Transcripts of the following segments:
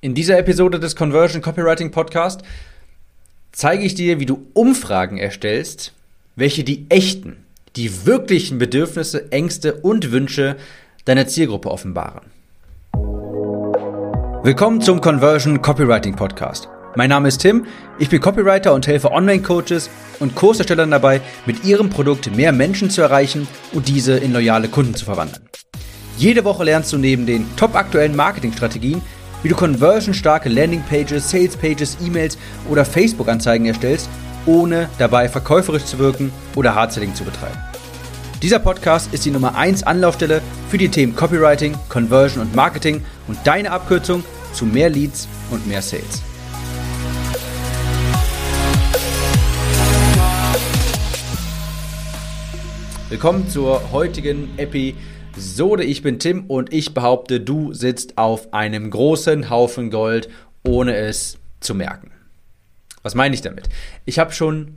In dieser Episode des Conversion Copywriting Podcast zeige ich dir, wie du Umfragen erstellst, welche die echten, die wirklichen Bedürfnisse, Ängste und Wünsche deiner Zielgruppe offenbaren. Willkommen zum Conversion Copywriting Podcast. Mein Name ist Tim, ich bin Copywriter und helfe Online-Coaches und Kurserstellern dabei, mit ihrem Produkt mehr Menschen zu erreichen und diese in loyale Kunden zu verwandeln. Jede Woche lernst du neben den top aktuellen Marketingstrategien, wie du conversionstarke Landingpages, Salespages, E-Mails oder Facebook-Anzeigen erstellst, ohne dabei verkäuferisch zu wirken oder Hardselling zu betreiben. Dieser Podcast ist die Nummer 1 Anlaufstelle für die Themen Copywriting, Conversion und Marketing und deine Abkürzung zu mehr Leads und mehr Sales. Willkommen zur heutigen Episode Sode, ich bin Tim und ich behaupte, du sitzt auf einem großen Haufen Gold, ohne es zu merken. Was meine ich damit? Ich habe schon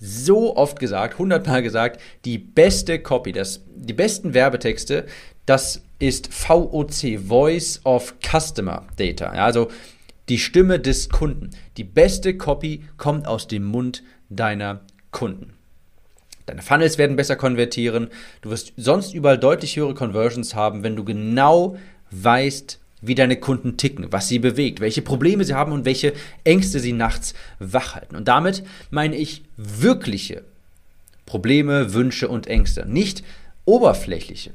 so oft gesagt, hundertmal gesagt, die beste Copy, das, die besten Werbetexte, das ist VOC, Voice of Customer Data. Ja, also die Stimme des Kunden. Die beste Copy kommt aus dem Mund deiner Kunden. Deine Funnels werden besser konvertieren. Du wirst sonst überall deutlich höhere Conversions haben, wenn du genau weißt, wie deine Kunden ticken, was sie bewegt, welche Probleme sie haben und welche Ängste sie nachts wach halten. Und damit meine ich wirkliche Probleme, Wünsche und Ängste, nicht oberflächliche.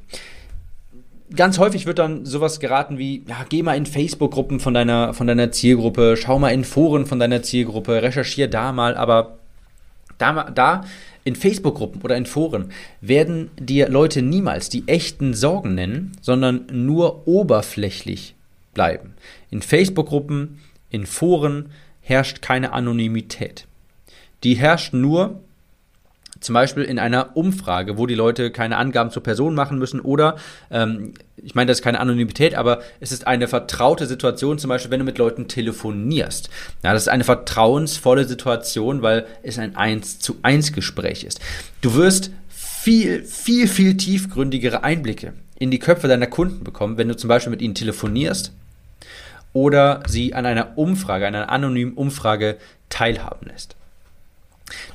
Ganz häufig wird dann sowas geraten wie, ja, geh mal in Facebook-Gruppen von deiner, von deiner Zielgruppe, schau mal in Foren von deiner Zielgruppe, recherchier da mal, aber da, da in Facebook-Gruppen oder in Foren werden dir Leute niemals die echten Sorgen nennen, sondern nur oberflächlich bleiben. In Facebook-Gruppen, in Foren herrscht keine Anonymität. Die herrscht nur, zum Beispiel in einer Umfrage, wo die Leute keine Angaben zur Person machen müssen oder, ähm, ich meine, das ist keine Anonymität, aber es ist eine vertraute Situation, zum Beispiel, wenn du mit Leuten telefonierst. Ja, das ist eine vertrauensvolle Situation, weil es ein 1 zu 1 Gespräch ist. Du wirst viel, viel, viel tiefgründigere Einblicke in die Köpfe deiner Kunden bekommen, wenn du zum Beispiel mit ihnen telefonierst oder sie an einer Umfrage, einer anonymen Umfrage teilhaben lässt.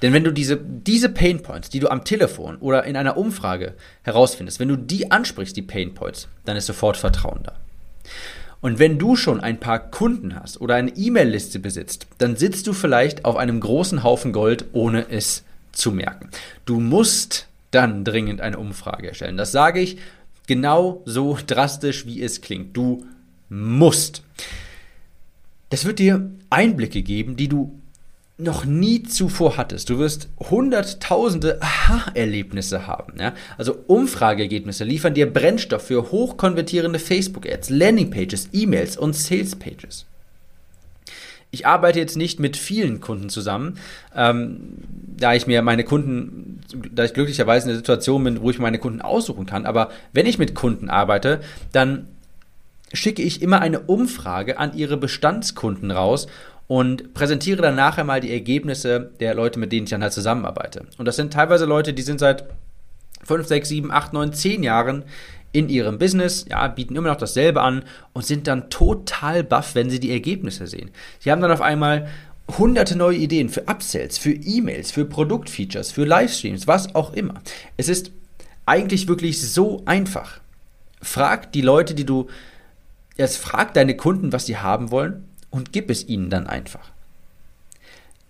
Denn wenn du diese, diese Pain Points, die du am Telefon oder in einer Umfrage herausfindest, wenn du die ansprichst, die Pain Points, dann ist sofort Vertrauen da. Und wenn du schon ein paar Kunden hast oder eine E-Mail-Liste besitzt, dann sitzt du vielleicht auf einem großen Haufen Gold, ohne es zu merken. Du musst dann dringend eine Umfrage erstellen. Das sage ich genau so drastisch, wie es klingt. Du musst. Das wird dir Einblicke geben, die du noch nie zuvor hattest. Du wirst hunderttausende Aha-Erlebnisse haben. Ja? Also Umfrageergebnisse liefern dir Brennstoff für hochkonvertierende Facebook-Ads, Landingpages, E-Mails und Sales-Pages. Ich arbeite jetzt nicht mit vielen Kunden zusammen, ähm, da ich mir meine Kunden, da ich glücklicherweise in der Situation bin, wo ich meine Kunden aussuchen kann. Aber wenn ich mit Kunden arbeite, dann schicke ich immer eine Umfrage an ihre Bestandskunden raus und präsentiere dann nachher mal die Ergebnisse der Leute, mit denen ich dann halt zusammenarbeite. Und das sind teilweise Leute, die sind seit 5, 6, 7, 8, 9, 10 Jahren in ihrem Business, ja, bieten immer noch dasselbe an und sind dann total baff, wenn sie die Ergebnisse sehen. Sie haben dann auf einmal hunderte neue Ideen für Upsells, für E-Mails, für Produktfeatures, für Livestreams, was auch immer. Es ist eigentlich wirklich so einfach. Frag die Leute, die du, jetzt frag deine Kunden, was sie haben wollen und gib es ihnen dann einfach.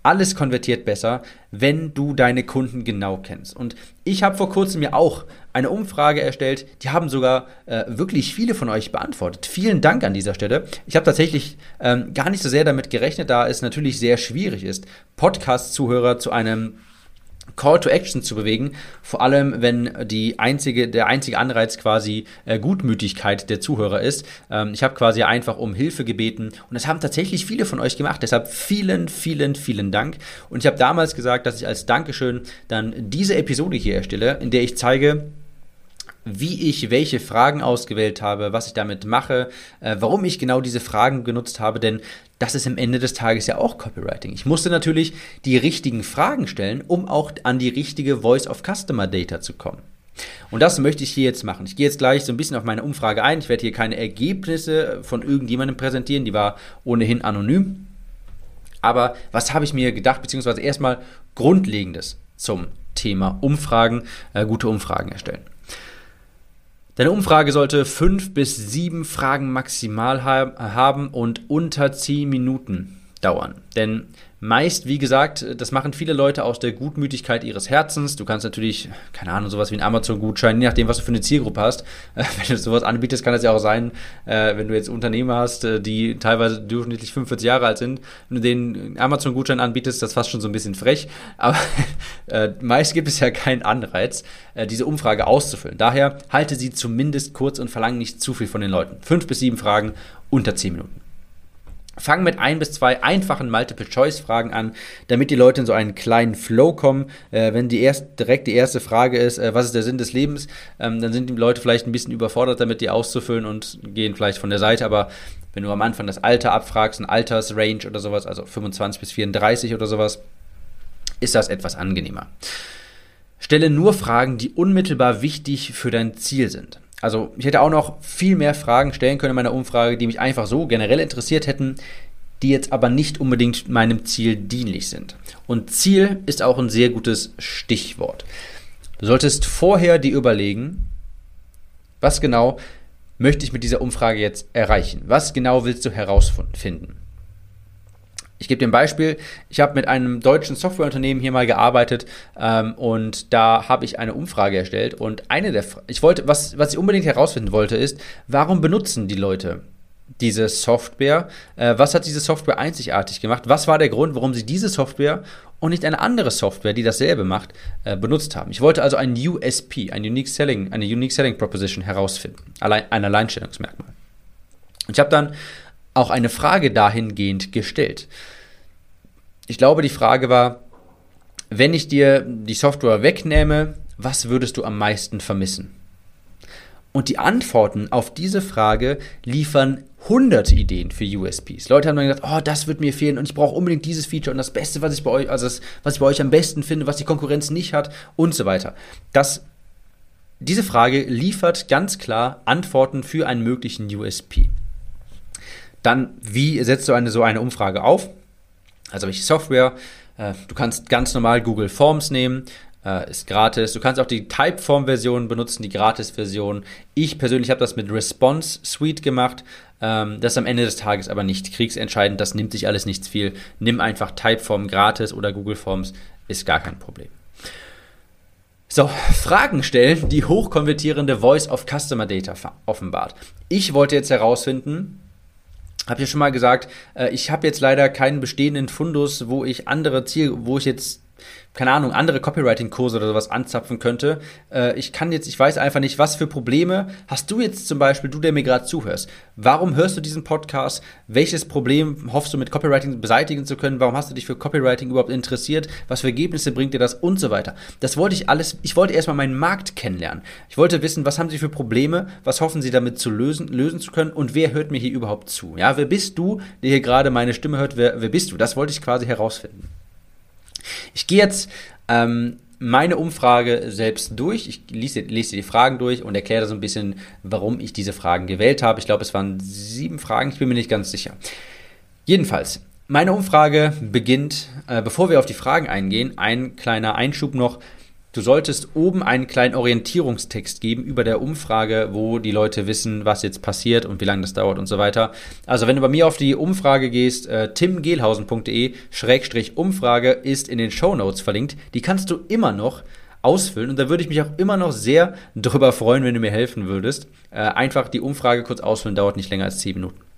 Alles konvertiert besser, wenn du deine Kunden genau kennst. Und ich habe vor kurzem mir auch eine Umfrage erstellt, die haben sogar äh, wirklich viele von euch beantwortet. Vielen Dank an dieser Stelle. Ich habe tatsächlich ähm, gar nicht so sehr damit gerechnet, da es natürlich sehr schwierig ist, Podcast-Zuhörer zu einem Call to Action zu bewegen, vor allem wenn die einzige, der einzige Anreiz quasi äh, Gutmütigkeit der Zuhörer ist. Ähm, ich habe quasi einfach um Hilfe gebeten und das haben tatsächlich viele von euch gemacht. Deshalb vielen, vielen, vielen Dank. Und ich habe damals gesagt, dass ich als Dankeschön dann diese Episode hier erstelle, in der ich zeige, wie ich welche Fragen ausgewählt habe, was ich damit mache, äh, warum ich genau diese Fragen genutzt habe, denn das ist am Ende des Tages ja auch Copywriting. Ich musste natürlich die richtigen Fragen stellen, um auch an die richtige Voice of Customer Data zu kommen. Und das möchte ich hier jetzt machen. Ich gehe jetzt gleich so ein bisschen auf meine Umfrage ein. Ich werde hier keine Ergebnisse von irgendjemandem präsentieren, die war ohnehin anonym. Aber was habe ich mir gedacht, beziehungsweise erstmal Grundlegendes zum Thema Umfragen, äh, gute Umfragen erstellen. Deine Umfrage sollte fünf bis sieben Fragen maximal haben und unter zehn Minuten dauern. Denn Meist, wie gesagt, das machen viele Leute aus der Gutmütigkeit ihres Herzens. Du kannst natürlich, keine Ahnung, sowas wie einen Amazon-Gutschein, je nachdem, was du für eine Zielgruppe hast. Äh, wenn du sowas anbietest, kann das ja auch sein, äh, wenn du jetzt Unternehmer hast, äh, die teilweise durchschnittlich 45 Jahre alt sind, wenn du den Amazon-Gutschein anbietest, das ist fast schon so ein bisschen frech. Aber meist gibt es ja keinen Anreiz, diese Umfrage auszufüllen. Daher halte sie zumindest kurz und verlange nicht zu viel von den Leuten. Fünf bis sieben Fragen unter zehn Minuten. Fang mit ein bis zwei einfachen Multiple-Choice-Fragen an, damit die Leute in so einen kleinen Flow kommen. Äh, wenn die erst, direkt die erste Frage ist, äh, was ist der Sinn des Lebens, ähm, dann sind die Leute vielleicht ein bisschen überfordert damit, die auszufüllen und gehen vielleicht von der Seite. Aber wenn du am Anfang das Alter abfragst, ein Altersrange oder sowas, also 25 bis 34 oder sowas, ist das etwas angenehmer. Stelle nur Fragen, die unmittelbar wichtig für dein Ziel sind. Also ich hätte auch noch viel mehr Fragen stellen können in meiner Umfrage, die mich einfach so generell interessiert hätten, die jetzt aber nicht unbedingt meinem Ziel dienlich sind. Und Ziel ist auch ein sehr gutes Stichwort. Du solltest vorher dir überlegen, was genau möchte ich mit dieser Umfrage jetzt erreichen? Was genau willst du herausfinden? Ich gebe dir ein Beispiel. Ich habe mit einem deutschen Softwareunternehmen hier mal gearbeitet ähm, und da habe ich eine Umfrage erstellt und eine der, ich wollte, was, was ich unbedingt herausfinden wollte, ist, warum benutzen die Leute diese Software? Äh, was hat diese Software einzigartig gemacht? Was war der Grund, warum sie diese Software und nicht eine andere Software, die dasselbe macht, äh, benutzt haben? Ich wollte also ein USP, ein Unique Selling, eine Unique Selling Proposition herausfinden, allein, ein Alleinstellungsmerkmal. Und ich habe dann auch eine Frage dahingehend gestellt. Ich glaube, die Frage war, wenn ich dir die Software wegnehme, was würdest du am meisten vermissen? Und die Antworten auf diese Frage liefern hunderte Ideen für USPs. Leute haben dann gesagt, oh, das wird mir fehlen und ich brauche unbedingt dieses Feature und das Beste, was ich bei euch, also das, was ich bei euch am besten finde, was die Konkurrenz nicht hat und so weiter. Das, diese Frage liefert ganz klar Antworten für einen möglichen USP. Dann, wie setzt du eine, so eine Umfrage auf? Also welche Software? Äh, du kannst ganz normal Google Forms nehmen, äh, ist gratis. Du kannst auch die Typeform-Version benutzen, die Gratis-Version. Ich persönlich habe das mit Response Suite gemacht. Ähm, das ist am Ende des Tages aber nicht kriegsentscheidend. Das nimmt sich alles nichts viel. Nimm einfach Typeform gratis oder Google Forms, ist gar kein Problem. So, Fragen stellen, die hochkonvertierende Voice of Customer Data offenbart. Ich wollte jetzt herausfinden, habe ja schon mal gesagt, äh, ich habe jetzt leider keinen bestehenden Fundus, wo ich andere Ziel, wo ich jetzt keine Ahnung, andere Copywriting-Kurse oder sowas anzapfen könnte. Äh, ich kann jetzt, ich weiß einfach nicht, was für Probleme hast du jetzt zum Beispiel, du, der mir gerade zuhörst. Warum hörst du diesen Podcast? Welches Problem hoffst du mit Copywriting beseitigen zu können? Warum hast du dich für Copywriting überhaupt interessiert? Was für Ergebnisse bringt dir das? Und so weiter. Das wollte ich alles, ich wollte erstmal meinen Markt kennenlernen. Ich wollte wissen, was haben sie für Probleme? Was hoffen sie damit zu lösen, lösen zu können? Und wer hört mir hier überhaupt zu? Ja, wer bist du, der hier gerade meine Stimme hört? Wer, wer bist du? Das wollte ich quasi herausfinden. Ich gehe jetzt ähm, meine Umfrage selbst durch. Ich lese, lese die Fragen durch und erkläre so ein bisschen, warum ich diese Fragen gewählt habe. Ich glaube, es waren sieben Fragen, ich bin mir nicht ganz sicher. Jedenfalls, meine Umfrage beginnt, äh, bevor wir auf die Fragen eingehen, ein kleiner Einschub noch. Du solltest oben einen kleinen Orientierungstext geben über der Umfrage, wo die Leute wissen, was jetzt passiert und wie lange das dauert und so weiter. Also wenn du bei mir auf die Umfrage gehst, äh, timgehlhausen.de-umfrage ist in den Show Notes verlinkt. Die kannst du immer noch ausfüllen und da würde ich mich auch immer noch sehr darüber freuen, wenn du mir helfen würdest. Äh, einfach die Umfrage kurz ausfüllen, dauert nicht länger als 10 Minuten.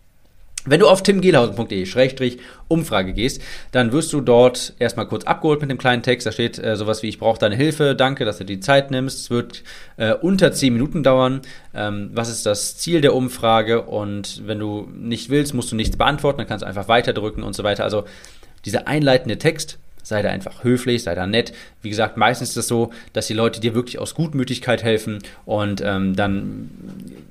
Wenn du auf timgehlhausen.de-umfrage gehst, dann wirst du dort erstmal kurz abgeholt mit dem kleinen Text. Da steht äh, sowas wie, ich brauche deine Hilfe, danke, dass du die Zeit nimmst. Es wird äh, unter 10 Minuten dauern. Ähm, was ist das Ziel der Umfrage? Und wenn du nicht willst, musst du nichts beantworten, dann kannst du einfach weiterdrücken und so weiter. Also dieser einleitende Text sei da einfach höflich, sei da nett. Wie gesagt, meistens ist es so, dass die Leute dir wirklich aus Gutmütigkeit helfen und ähm, dann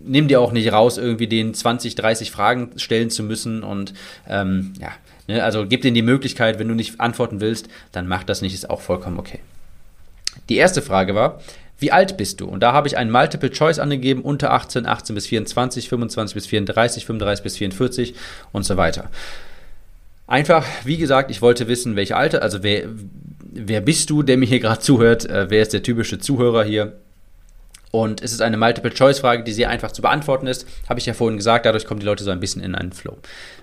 nimm dir auch nicht raus, irgendwie den 20, 30 Fragen stellen zu müssen und ähm, ja, ne, also gib denen die Möglichkeit, wenn du nicht antworten willst, dann mach das nicht, ist auch vollkommen okay. Die erste Frage war, wie alt bist du? Und da habe ich einen Multiple Choice angegeben, unter 18, 18 bis 24, 25 bis 34, 35 bis 44 und so weiter. Einfach, wie gesagt, ich wollte wissen, welche Alter, also wer, wer bist du, der mir hier gerade zuhört? Äh, wer ist der typische Zuhörer hier? Und es ist eine Multiple-Choice-Frage, die sehr einfach zu beantworten ist. Habe ich ja vorhin gesagt, dadurch kommen die Leute so ein bisschen in einen Flow.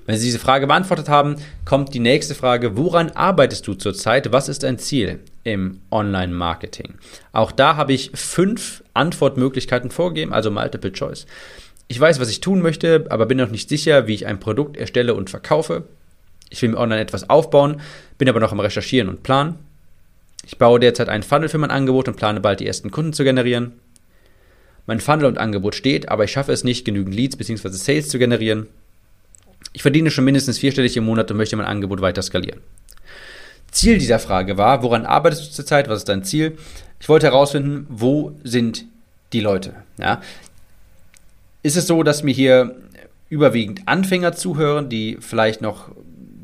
Wenn Sie diese Frage beantwortet haben, kommt die nächste Frage, woran arbeitest du zurzeit? Was ist dein Ziel im Online-Marketing? Auch da habe ich fünf Antwortmöglichkeiten vorgegeben, also Multiple-Choice. Ich weiß, was ich tun möchte, aber bin noch nicht sicher, wie ich ein Produkt erstelle und verkaufe. Ich will mir online etwas aufbauen, bin aber noch am Recherchieren und Planen. Ich baue derzeit einen Funnel für mein Angebot und plane bald die ersten Kunden zu generieren. Mein Funnel und Angebot steht, aber ich schaffe es nicht, genügend Leads bzw. Sales zu generieren. Ich verdiene schon mindestens vierstellig im Monat und möchte mein Angebot weiter skalieren. Ziel dieser Frage war, woran arbeitest du zurzeit? Was ist dein Ziel? Ich wollte herausfinden, wo sind die Leute? Ja? Ist es so, dass mir hier überwiegend Anfänger zuhören, die vielleicht noch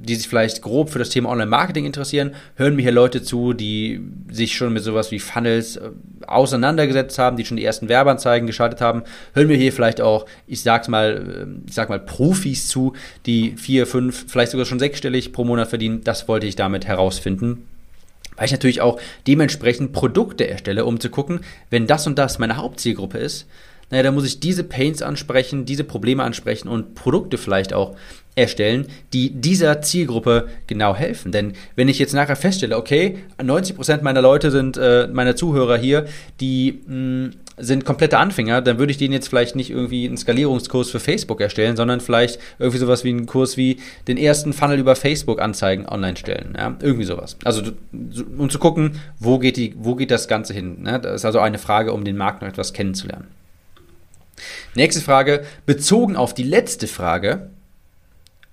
die sich vielleicht grob für das Thema Online-Marketing interessieren, hören mir hier Leute zu, die sich schon mit sowas wie Funnels äh, auseinandergesetzt haben, die schon die ersten Werbeanzeigen geschaltet haben, hören mir hier vielleicht auch, ich sag's mal, äh, ich sag mal Profis zu, die vier, fünf, vielleicht sogar schon sechsstellig pro Monat verdienen. Das wollte ich damit herausfinden. Weil ich natürlich auch dementsprechend Produkte erstelle, um zu gucken, wenn das und das meine Hauptzielgruppe ist, naja, dann muss ich diese Pains ansprechen, diese Probleme ansprechen und Produkte vielleicht auch erstellen, die dieser Zielgruppe genau helfen. Denn wenn ich jetzt nachher feststelle, okay, 90% meiner Leute sind, äh, meiner Zuhörer hier, die mh, mm, sind komplette Anfänger, dann würde ich denen jetzt vielleicht nicht irgendwie einen Skalierungskurs für Facebook erstellen, sondern vielleicht irgendwie sowas wie einen Kurs wie den ersten Funnel über Facebook Anzeigen online stellen. Ja? Irgendwie sowas. Also um zu gucken, wo geht, die, wo geht das Ganze hin. Ne? Das ist also eine Frage, um den Markt noch etwas kennenzulernen. Nächste Frage, bezogen auf die letzte Frage,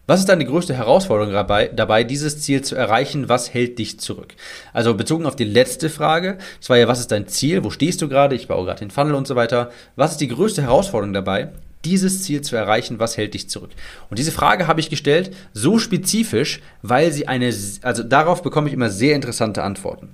was ist deine größte Herausforderung dabei, dabei, dieses Ziel zu erreichen? Was hält dich zurück? Also bezogen auf die letzte Frage, das war ja, was ist dein Ziel? Wo stehst du gerade? Ich baue gerade den Funnel und so weiter. Was ist die größte Herausforderung dabei, dieses Ziel zu erreichen? Was hält dich zurück? Und diese Frage habe ich gestellt, so spezifisch, weil sie eine, also darauf bekomme ich immer sehr interessante Antworten.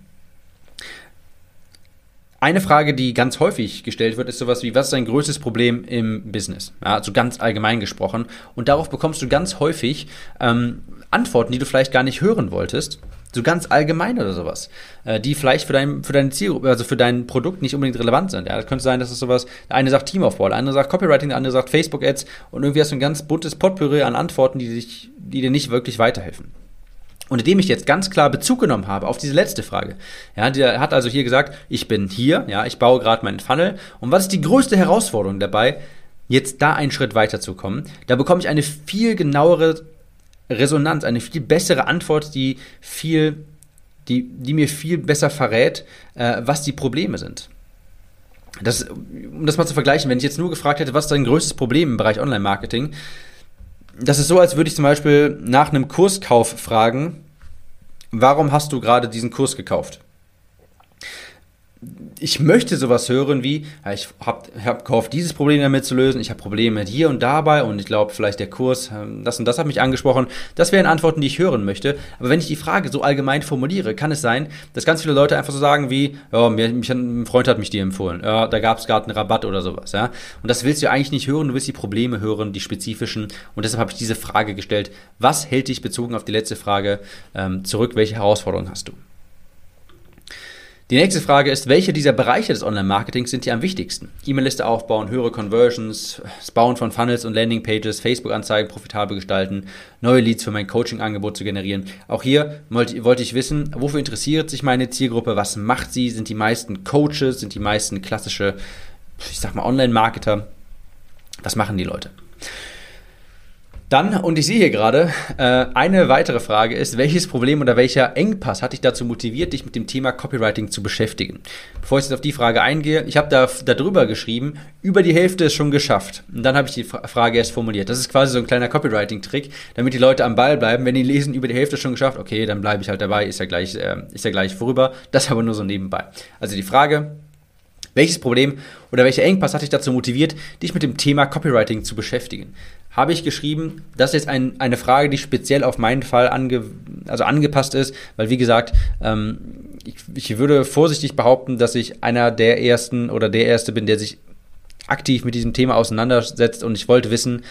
Eine Frage, die ganz häufig gestellt wird, ist sowas wie, was ist dein größtes Problem im Business? Ja, also ganz allgemein gesprochen. Und darauf bekommst du ganz häufig ähm, Antworten, die du vielleicht gar nicht hören wolltest. So ganz allgemein oder sowas, äh, die vielleicht für, dein, für deine Zielgruppe, also für dein Produkt nicht unbedingt relevant sind. Ja, das könnte sein, dass es sowas, der eine sagt Teamaufbau, der andere sagt Copywriting, der andere sagt Facebook-Ads und irgendwie hast du ein ganz buntes Potpourri an Antworten, die, dich, die dir nicht wirklich weiterhelfen. Und indem ich jetzt ganz klar Bezug genommen habe auf diese letzte Frage, ja, der hat also hier gesagt, ich bin hier, ja, ich baue gerade meinen Funnel. Und was ist die größte Herausforderung dabei, jetzt da einen Schritt weiterzukommen? Da bekomme ich eine viel genauere Resonanz, eine viel bessere Antwort, die viel, die, die mir viel besser verrät, äh, was die Probleme sind. Das, um das mal zu vergleichen, wenn ich jetzt nur gefragt hätte, was ist dein größtes Problem im Bereich Online-Marketing, das ist so, als würde ich zum Beispiel nach einem Kurskauf fragen, warum hast du gerade diesen Kurs gekauft? Ich möchte sowas hören wie, ich habe hab gehofft, dieses Problem damit zu lösen, ich habe Probleme hier und dabei und ich glaube, vielleicht der Kurs, ähm, das und das hat mich angesprochen. Das wären Antworten, die ich hören möchte. Aber wenn ich die Frage so allgemein formuliere, kann es sein, dass ganz viele Leute einfach so sagen wie, ja, mir, mich, ein Freund hat mich dir empfohlen, ja, da gab es gerade einen Rabatt oder sowas. Ja? Und das willst du eigentlich nicht hören, du willst die Probleme hören, die spezifischen. Und deshalb habe ich diese Frage gestellt, was hält dich bezogen auf die letzte Frage ähm, zurück, welche Herausforderungen hast du? Die nächste Frage ist, welche dieser Bereiche des Online-Marketings sind dir am wichtigsten? E-Mail-Liste aufbauen, höhere Conversions, das Bauen von Funnels und Landing-Pages, Facebook-Anzeigen profitabel gestalten, neue Leads für mein Coaching-Angebot zu generieren. Auch hier wollte ich wissen, wofür interessiert sich meine Zielgruppe? Was macht sie? Sind die meisten Coaches? Sind die meisten klassische, ich sag mal, Online-Marketer? Was machen die Leute? Dann, und ich sehe hier gerade, äh, eine weitere Frage ist, welches Problem oder welcher Engpass hat dich dazu motiviert, dich mit dem Thema Copywriting zu beschäftigen? Bevor ich jetzt auf die Frage eingehe, ich habe da darüber geschrieben, über die Hälfte ist schon geschafft. Und dann habe ich die Frage erst formuliert. Das ist quasi so ein kleiner Copywriting-Trick, damit die Leute am Ball bleiben. Wenn die lesen, über die Hälfte ist schon geschafft, okay, dann bleibe ich halt dabei, ist ja gleich, äh, ist ja gleich vorüber. Das aber nur so nebenbei. Also die Frage, welches Problem oder welcher Engpass hat dich dazu motiviert, dich mit dem Thema Copywriting zu beschäftigen? Habe ich geschrieben, das ist jetzt ein, eine Frage, die speziell auf meinen Fall ange, also angepasst ist, weil wie gesagt, ähm, ich, ich würde vorsichtig behaupten, dass ich einer der ersten oder der erste bin, der sich aktiv mit diesem Thema auseinandersetzt und ich wollte wissen,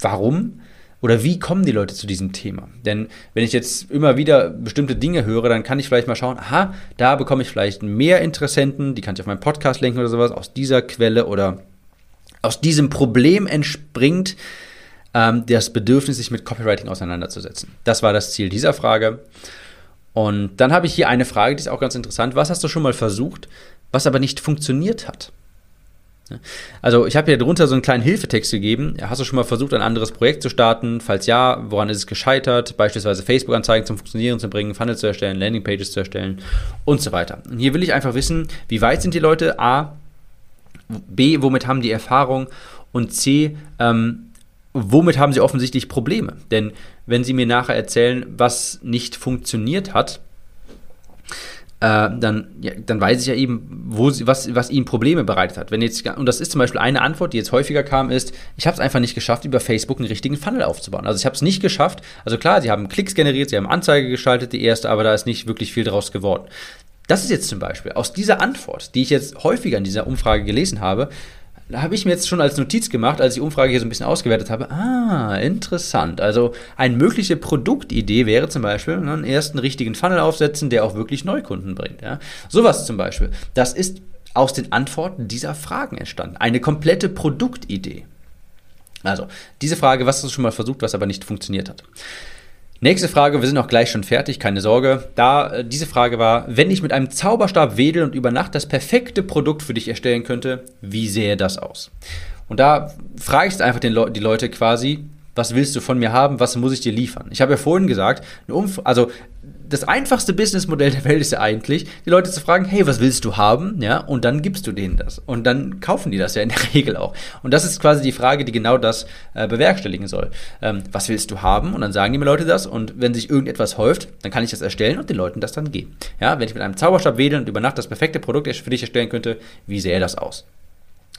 warum oder wie kommen die Leute zu diesem Thema? Denn wenn ich jetzt immer wieder bestimmte Dinge höre, dann kann ich vielleicht mal schauen, aha, da bekomme ich vielleicht mehr Interessenten, die kann ich auf meinen Podcast lenken oder sowas, aus dieser Quelle oder aus diesem Problem entspringt ähm, das Bedürfnis, sich mit Copywriting auseinanderzusetzen. Das war das Ziel dieser Frage. Und dann habe ich hier eine Frage, die ist auch ganz interessant. Was hast du schon mal versucht, was aber nicht funktioniert hat? Also ich habe hier drunter so einen kleinen Hilfetext gegeben. Hast du schon mal versucht, ein anderes Projekt zu starten? Falls ja, woran ist es gescheitert? Beispielsweise Facebook-Anzeigen zum Funktionieren zu bringen, Funnel zu erstellen, Landingpages zu erstellen und so weiter. Und hier will ich einfach wissen, wie weit sind die Leute? A, B, womit haben die Erfahrung? Und C, ähm, womit haben sie offensichtlich Probleme? Denn wenn sie mir nachher erzählen, was nicht funktioniert hat, äh, dann, ja, dann weiß ich ja eben, wo sie, was, was ihnen Probleme bereitet hat. Wenn jetzt, und das ist zum Beispiel eine Antwort, die jetzt häufiger kam, ist, ich habe es einfach nicht geschafft, über Facebook einen richtigen Funnel aufzubauen. Also ich habe es nicht geschafft. Also klar, sie haben Klicks generiert, sie haben Anzeige geschaltet, die erste, aber da ist nicht wirklich viel draus geworden. Das ist jetzt zum Beispiel aus dieser Antwort, die ich jetzt häufiger in dieser Umfrage gelesen habe, da habe ich mir jetzt schon als Notiz gemacht, als ich die Umfrage hier so ein bisschen ausgewertet habe. Ah, interessant. Also eine mögliche Produktidee wäre zum Beispiel ne, einen ersten richtigen Funnel aufsetzen, der auch wirklich Neukunden bringt. Ja? Sowas zum Beispiel. Das ist aus den Antworten dieser Fragen entstanden. Eine komplette Produktidee. Also, diese Frage, was hast du schon mal versucht, was aber nicht funktioniert hat? Nächste Frage, wir sind auch gleich schon fertig, keine Sorge. Da äh, diese Frage war, wenn ich mit einem Zauberstab wedel und über Nacht das perfekte Produkt für dich erstellen könnte, wie sähe das aus? Und da frage ich einfach Le die Leute quasi, was willst du von mir haben, was muss ich dir liefern? Ich habe ja vorhin gesagt, also das einfachste Businessmodell der Welt ist ja eigentlich, die Leute zu fragen, hey, was willst du haben? Ja, und dann gibst du denen das. Und dann kaufen die das ja in der Regel auch. Und das ist quasi die Frage, die genau das äh, bewerkstelligen soll. Ähm, was willst du haben? Und dann sagen die mir Leute das. Und wenn sich irgendetwas häuft, dann kann ich das erstellen und den Leuten das dann geben. Ja, wenn ich mit einem Zauberstab wedeln und über Nacht das perfekte Produkt für dich erstellen könnte, wie sähe das aus?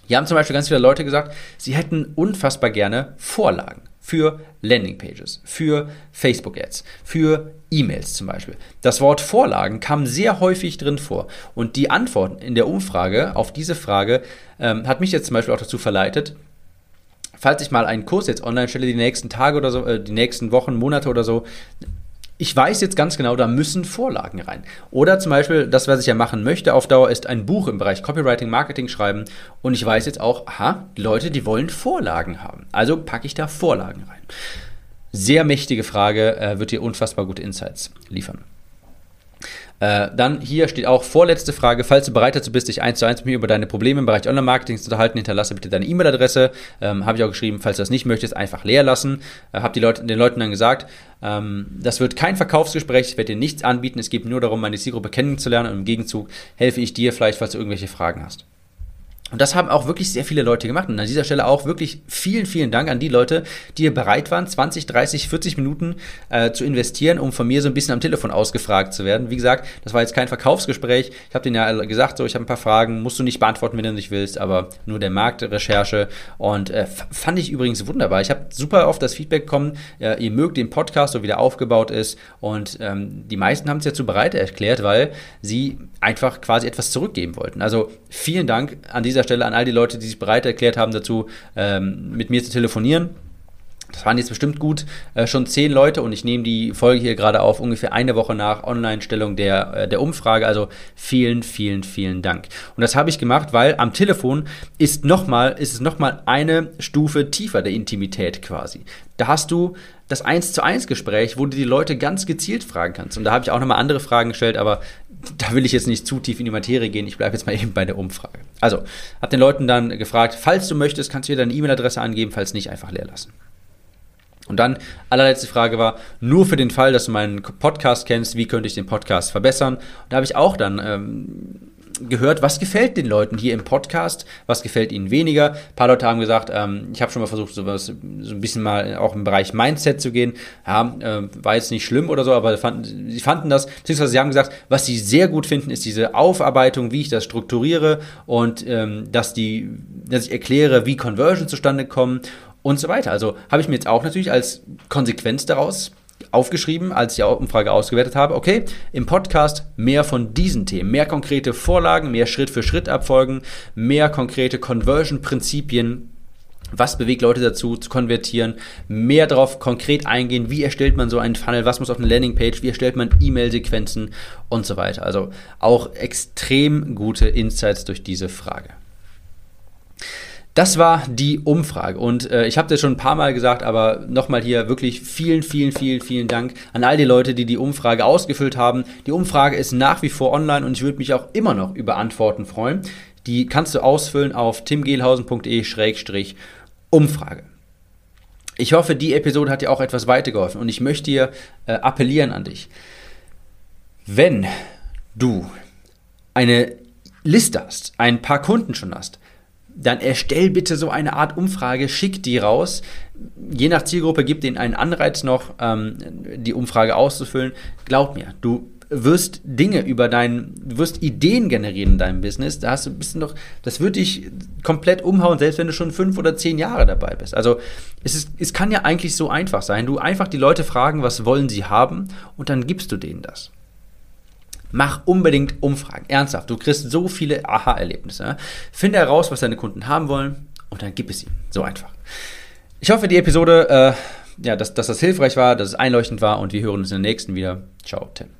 Hier haben zum Beispiel ganz viele Leute gesagt, sie hätten unfassbar gerne Vorlagen für Landingpages, für Facebook-Ads, für E-Mails zum Beispiel. Das Wort Vorlagen kam sehr häufig drin vor. Und die Antwort in der Umfrage auf diese Frage ähm, hat mich jetzt zum Beispiel auch dazu verleitet, falls ich mal einen Kurs jetzt online stelle, die nächsten Tage oder so, äh, die nächsten Wochen, Monate oder so, ich weiß jetzt ganz genau, da müssen Vorlagen rein. Oder zum Beispiel, das, was ich ja machen möchte auf Dauer, ist ein Buch im Bereich Copywriting, Marketing schreiben. Und ich weiß jetzt auch, aha, Leute, die wollen Vorlagen haben. Also packe ich da Vorlagen rein. Sehr mächtige Frage, äh, wird dir unfassbar gute Insights liefern. Äh, dann hier steht auch vorletzte Frage. Falls du bereit dazu bist, dich eins zu eins mit mir über deine Probleme im Bereich Online-Marketing zu unterhalten, hinterlasse bitte deine E-Mail-Adresse. Ähm, Habe ich auch geschrieben, falls du das nicht möchtest, einfach leer lassen. Äh, Habe Leute, den Leuten dann gesagt, ähm, das wird kein Verkaufsgespräch, ich werde dir nichts anbieten. Es geht nur darum, meine Zielgruppe kennenzulernen und im Gegenzug helfe ich dir vielleicht, falls du irgendwelche Fragen hast. Und das haben auch wirklich sehr viele Leute gemacht. Und an dieser Stelle auch wirklich vielen, vielen Dank an die Leute, die bereit waren, 20, 30, 40 Minuten äh, zu investieren, um von mir so ein bisschen am Telefon ausgefragt zu werden. Wie gesagt, das war jetzt kein Verkaufsgespräch. Ich habe denen ja gesagt, so, ich habe ein paar Fragen, musst du nicht beantworten, wenn du nicht willst, aber nur der Marktrecherche. Und äh, fand ich übrigens wunderbar. Ich habe super oft das Feedback bekommen, äh, ihr mögt den Podcast, so wie der aufgebaut ist. Und ähm, die meisten haben es dazu bereit erklärt, weil sie einfach quasi etwas zurückgeben wollten. Also vielen Dank an dieser Stelle an all die Leute, die sich bereit erklärt haben dazu, ähm, mit mir zu telefonieren. Das waren jetzt bestimmt gut äh, schon zehn Leute und ich nehme die Folge hier gerade auf ungefähr eine Woche nach Online-Stellung der, äh, der Umfrage. Also vielen, vielen, vielen Dank. Und das habe ich gemacht, weil am Telefon ist, noch mal, ist es nochmal eine Stufe tiefer der Intimität quasi. Da hast du das 1 zu 1 Gespräch, wo du die Leute ganz gezielt fragen kannst. Und da habe ich auch nochmal andere Fragen gestellt, aber da will ich jetzt nicht zu tief in die Materie gehen. Ich bleibe jetzt mal eben bei der Umfrage. Also, habe den Leuten dann gefragt, falls du möchtest, kannst du dir deine E-Mail-Adresse angeben, falls nicht, einfach leer lassen. Und dann, allerletzte Frage war, nur für den Fall, dass du meinen Podcast kennst, wie könnte ich den Podcast verbessern? Und da habe ich auch dann ähm, gehört, was gefällt den Leuten hier im Podcast, was gefällt ihnen weniger. Ein paar Leute haben gesagt, ähm, ich habe schon mal versucht, sowas, so ein bisschen mal auch im Bereich Mindset zu gehen. Ja, äh, war jetzt nicht schlimm oder so, aber fanden, sie fanden das, beziehungsweise sie haben gesagt, was sie sehr gut finden, ist diese Aufarbeitung, wie ich das strukturiere und ähm, dass, die, dass ich erkläre, wie Conversion zustande kommen und so weiter. Also habe ich mir jetzt auch natürlich als Konsequenz daraus aufgeschrieben, als ich die Umfrage ausgewertet habe, okay, im Podcast mehr von diesen Themen, mehr konkrete Vorlagen, mehr Schritt-für-Schritt-Abfolgen, mehr konkrete Conversion-Prinzipien, was bewegt Leute dazu, zu konvertieren? Mehr darauf konkret eingehen, wie erstellt man so einen Funnel, was muss auf einer Landingpage, wie erstellt man E-Mail-Sequenzen? Und so weiter. Also auch extrem gute Insights durch diese Frage. Das war die Umfrage und äh, ich habe das schon ein paar Mal gesagt, aber nochmal hier wirklich vielen, vielen, vielen, vielen Dank an all die Leute, die die Umfrage ausgefüllt haben. Die Umfrage ist nach wie vor online und ich würde mich auch immer noch über Antworten freuen. Die kannst du ausfüllen auf timgehlhausen.de-umfrage. Ich hoffe, die Episode hat dir auch etwas weitergeholfen und ich möchte dir äh, appellieren an dich. Wenn du eine Liste hast, ein paar Kunden schon hast, dann erstell bitte so eine Art Umfrage, schick die raus. Je nach Zielgruppe gibt ihnen einen Anreiz noch, ähm, die Umfrage auszufüllen. Glaub mir, du wirst Dinge über dein, du wirst Ideen generieren in deinem Business. Da hast du ein bisschen noch, das wird dich komplett umhauen, selbst wenn du schon fünf oder zehn Jahre dabei bist. Also es, ist, es kann ja eigentlich so einfach sein. Du einfach die Leute fragen, was wollen sie haben und dann gibst du denen das. Mach unbedingt Umfragen. Ernsthaft. Du kriegst so viele Aha-Erlebnisse. Finde heraus, was deine Kunden haben wollen und dann gib es ihnen. So einfach. Ich hoffe, die Episode, äh, ja, dass, dass das hilfreich war, dass es einleuchtend war und wir hören uns in der nächsten wieder. Ciao, Tim.